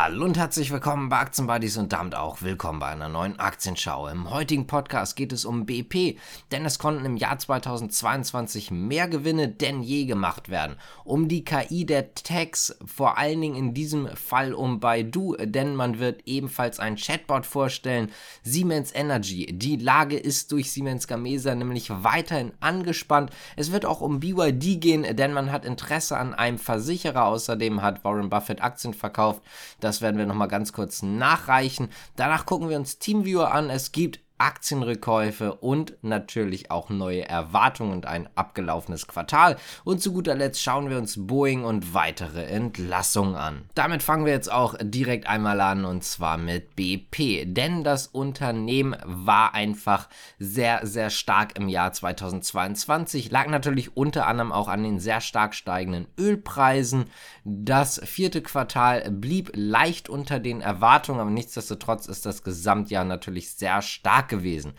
Hallo und herzlich willkommen bei Aktienbuddies und damit auch willkommen bei einer neuen Aktienschau. Im heutigen Podcast geht es um BP, denn es konnten im Jahr 2022 mehr Gewinne denn je gemacht werden. Um die KI der Tags, vor allen Dingen in diesem Fall um Baidu, denn man wird ebenfalls ein Chatbot vorstellen. Siemens Energy, die Lage ist durch Siemens Gamesa nämlich weiterhin angespannt. Es wird auch um BYD gehen, denn man hat Interesse an einem Versicherer. Außerdem hat Warren Buffett Aktien verkauft. Das werden wir nochmal ganz kurz nachreichen. Danach gucken wir uns TeamViewer an. Es gibt Aktienrückkäufe und natürlich auch neue Erwartungen und ein abgelaufenes Quartal. Und zu guter Letzt schauen wir uns Boeing und weitere Entlassungen an. Damit fangen wir jetzt auch direkt einmal an und zwar mit BP, denn das Unternehmen war einfach sehr, sehr stark im Jahr 2022, lag natürlich unter anderem auch an den sehr stark steigenden Ölpreisen. Das vierte Quartal blieb leicht unter den Erwartungen, aber nichtsdestotrotz ist das Gesamtjahr natürlich sehr stark gewesen.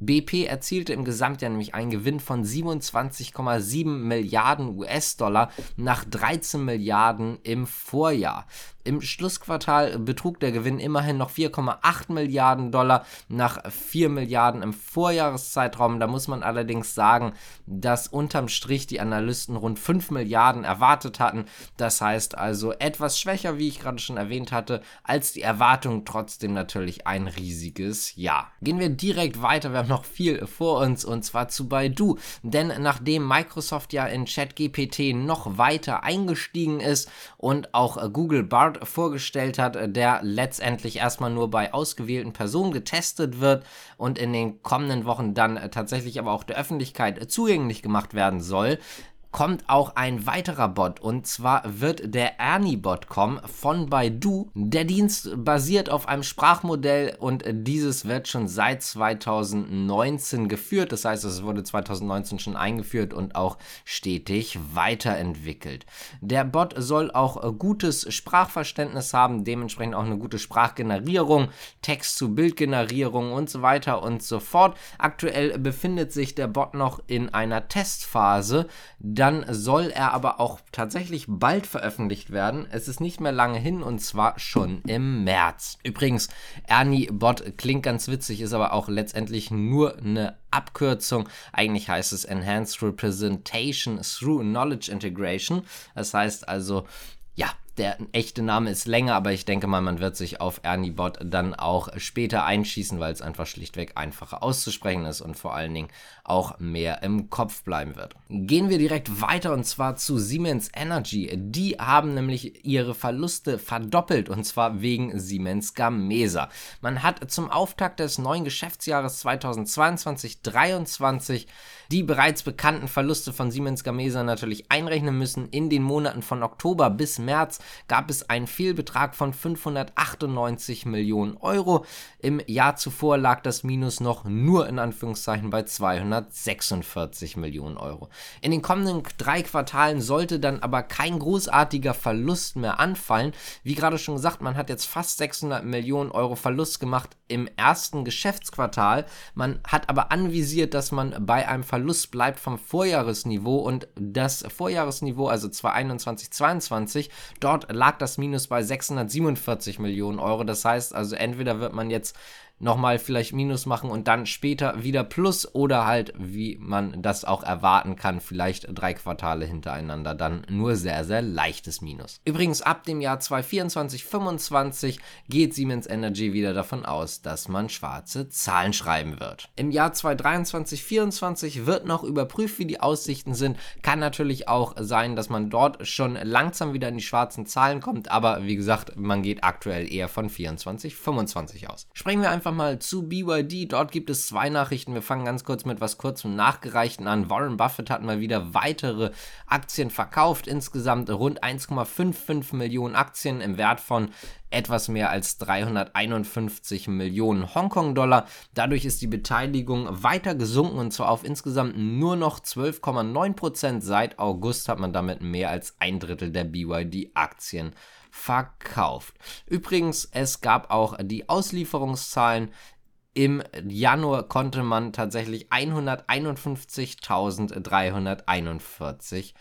BP erzielte im Gesamtjahr nämlich einen Gewinn von 27,7 Milliarden US-Dollar nach 13 Milliarden im Vorjahr. Im Schlussquartal betrug der Gewinn immerhin noch 4,8 Milliarden Dollar nach 4 Milliarden im Vorjahreszeitraum. Da muss man allerdings sagen, dass unterm Strich die Analysten rund 5 Milliarden erwartet hatten. Das heißt also etwas schwächer, wie ich gerade schon erwähnt hatte, als die Erwartung. Trotzdem natürlich ein riesiges Jahr. Gehen wir direkt weiter. Wir haben noch viel vor uns und zwar zu Baidu. Denn nachdem Microsoft ja in ChatGPT noch weiter eingestiegen ist und auch Google Bard vorgestellt hat, der letztendlich erstmal nur bei ausgewählten Personen getestet wird und in den kommenden Wochen dann tatsächlich aber auch der Öffentlichkeit zugänglich gemacht werden soll, kommt auch ein weiterer Bot und zwar wird der Ernie-Bot kommen von Baidu. Der Dienst basiert auf einem Sprachmodell und dieses wird schon seit 2019 geführt. Das heißt, es wurde 2019 schon eingeführt und auch stetig weiterentwickelt. Der Bot soll auch gutes Sprachverständnis haben, dementsprechend auch eine gute Sprachgenerierung, Text-zu-Bild-Generierung und so weiter und so fort. Aktuell befindet sich der Bot noch in einer Testphase dann soll er aber auch tatsächlich bald veröffentlicht werden. Es ist nicht mehr lange hin und zwar schon im März. Übrigens, Ernie Bot klingt ganz witzig, ist aber auch letztendlich nur eine Abkürzung. Eigentlich heißt es Enhanced Representation Through Knowledge Integration. Das heißt also, ja, der echte Name ist länger, aber ich denke mal, man wird sich auf Ernie Bot dann auch später einschießen, weil es einfach schlichtweg einfacher auszusprechen ist und vor allen Dingen auch mehr im Kopf bleiben wird. Gehen wir direkt weiter und zwar zu Siemens Energy. Die haben nämlich ihre Verluste verdoppelt und zwar wegen Siemens Gamesa. Man hat zum Auftakt des neuen Geschäftsjahres 2022-23 die bereits bekannten Verluste von Siemens Gamesa natürlich einrechnen müssen. In den Monaten von Oktober bis März gab es einen Fehlbetrag von 598 Millionen Euro. Im Jahr zuvor lag das Minus noch nur in Anführungszeichen bei 246 Millionen Euro. In den kommenden drei Quartalen sollte dann aber kein großartiger Verlust mehr anfallen. Wie gerade schon gesagt, man hat jetzt fast 600 Millionen Euro Verlust gemacht im ersten Geschäftsquartal. Man hat aber anvisiert, dass man bei einem Verlust bleibt vom Vorjahresniveau und das Vorjahresniveau, also 2021, 2022, dort Lag das Minus bei 647 Millionen Euro. Das heißt also, entweder wird man jetzt nochmal vielleicht Minus machen und dann später wieder Plus oder halt, wie man das auch erwarten kann, vielleicht drei Quartale hintereinander dann nur sehr, sehr leichtes Minus. Übrigens, ab dem Jahr 2024, 2025 geht Siemens Energy wieder davon aus, dass man schwarze Zahlen schreiben wird. Im Jahr 2023, 2024 wird noch überprüft, wie die Aussichten sind. Kann natürlich auch sein, dass man dort schon langsam wieder in die schwarzen Zahlen kommt, aber wie gesagt, man geht aktuell eher von 24, 25 aus. Springen wir einfach einfach mal zu BYD. Dort gibt es zwei Nachrichten. Wir fangen ganz kurz mit was kurzem Nachgereichten an. Warren Buffett hat mal wieder weitere Aktien verkauft. Insgesamt rund 1,55 Millionen Aktien im Wert von etwas mehr als 351 Millionen Hongkong-Dollar. Dadurch ist die Beteiligung weiter gesunken und zwar auf insgesamt nur noch 12,9 Prozent. Seit August hat man damit mehr als ein Drittel der BYD-Aktien verkauft. Übrigens, es gab auch die Auslieferungszahlen. Im Januar konnte man tatsächlich 151.341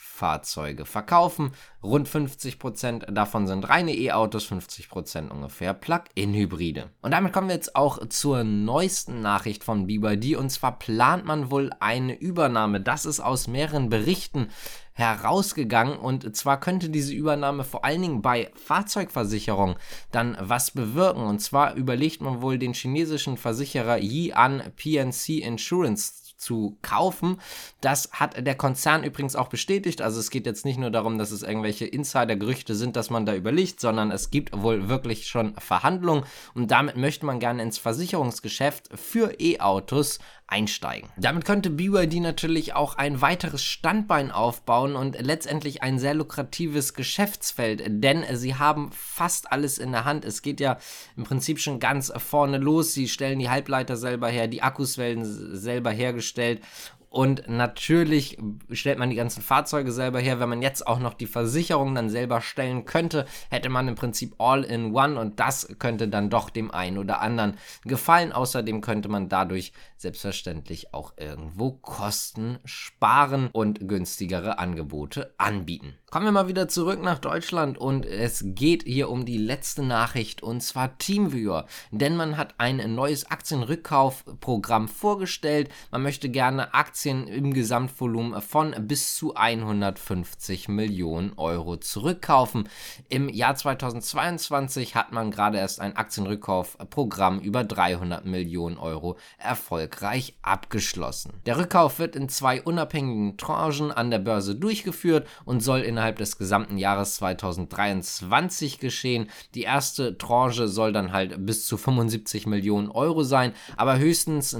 Fahrzeuge verkaufen. Rund 50% davon sind reine E-Autos, 50% ungefähr Plug-in-Hybride. Und damit kommen wir jetzt auch zur neuesten Nachricht von BYD und zwar plant man wohl eine Übernahme. Das ist aus mehreren Berichten herausgegangen und zwar könnte diese Übernahme vor allen Dingen bei Fahrzeugversicherung dann was bewirken und zwar überlegt man wohl den chinesischen Versicherer Yian PNC Insurance zu kaufen. Das hat der Konzern übrigens auch bestätigt. Also es geht jetzt nicht nur darum, dass es irgendwelche Insider-Gerüchte sind, dass man da überlegt, sondern es gibt wohl wirklich schon Verhandlungen und damit möchte man gerne ins Versicherungsgeschäft für E-Autos einsteigen. Damit könnte BYD natürlich auch ein weiteres Standbein aufbauen und letztendlich ein sehr lukratives Geschäftsfeld, denn sie haben fast alles in der Hand. Es geht ja im Prinzip schon ganz vorne los. Sie stellen die Halbleiter selber her, die Akkus werden selber hergestellt und natürlich stellt man die ganzen Fahrzeuge selber her. Wenn man jetzt auch noch die Versicherung dann selber stellen könnte, hätte man im Prinzip all in one und das könnte dann doch dem einen oder anderen gefallen. Außerdem könnte man dadurch selbstverständlich auch irgendwo Kosten sparen und günstigere Angebote anbieten. Kommen wir mal wieder zurück nach Deutschland und es geht hier um die letzte Nachricht und zwar Teamviewer, denn man hat ein neues Aktienrückkaufprogramm vorgestellt. Man möchte gerne Aktien im Gesamtvolumen von bis zu 150 Millionen Euro zurückkaufen. Im Jahr 2022 hat man gerade erst ein Aktienrückkaufprogramm über 300 Millionen Euro erfolgreich abgeschlossen. Der Rückkauf wird in zwei unabhängigen Tranchen an der Börse durchgeführt und soll in innerhalb des gesamten Jahres 2023 geschehen. Die erste Tranche soll dann halt bis zu 75 Millionen Euro sein, aber höchstens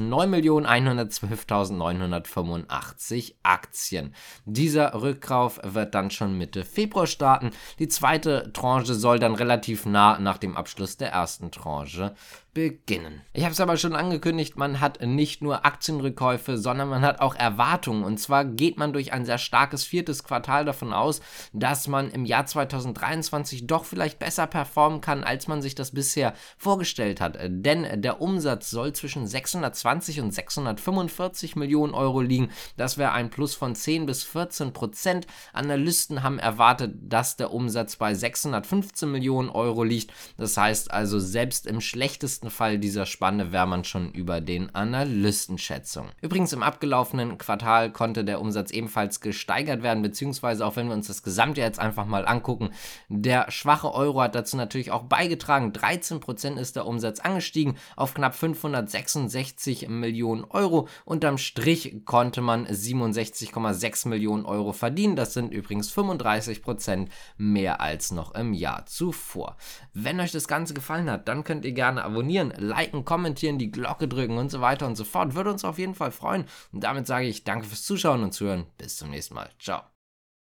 9.112.985 Aktien. Dieser Rückkauf wird dann schon Mitte Februar starten. Die zweite Tranche soll dann relativ nah nach dem Abschluss der ersten Tranche beginnen. Ich habe es aber schon angekündigt, man hat nicht nur Aktienrückkäufe, sondern man hat auch Erwartungen. Und zwar geht man durch ein sehr starkes viertes Quartal davon aus, dass man im Jahr 2023 doch vielleicht besser performen kann, als man sich das bisher vorgestellt hat. Denn der Umsatz soll zwischen 620 und 645 Millionen Euro liegen. Das wäre ein Plus von 10 bis 14 Prozent. Analysten haben erwartet, dass der Umsatz bei 615 Millionen Euro liegt. Das heißt also, selbst im schlechtesten besten Fall dieser Spanne wäre man schon über den Analystenschätzungen. Übrigens im abgelaufenen Quartal konnte der Umsatz ebenfalls gesteigert werden, beziehungsweise auch wenn wir uns das Gesamtjahr jetzt einfach mal angucken, der schwache Euro hat dazu natürlich auch beigetragen. 13% ist der Umsatz angestiegen auf knapp 566 Millionen Euro. Unterm Strich konnte man 67,6 Millionen Euro verdienen. Das sind übrigens 35% mehr als noch im Jahr zuvor. Wenn euch das Ganze gefallen hat, dann könnt ihr gerne abonnieren abonnieren, liken, kommentieren, die Glocke drücken und so weiter und so fort. Würde uns auf jeden Fall freuen. Und damit sage ich danke fürs Zuschauen und Zuhören. Bis zum nächsten Mal. Ciao.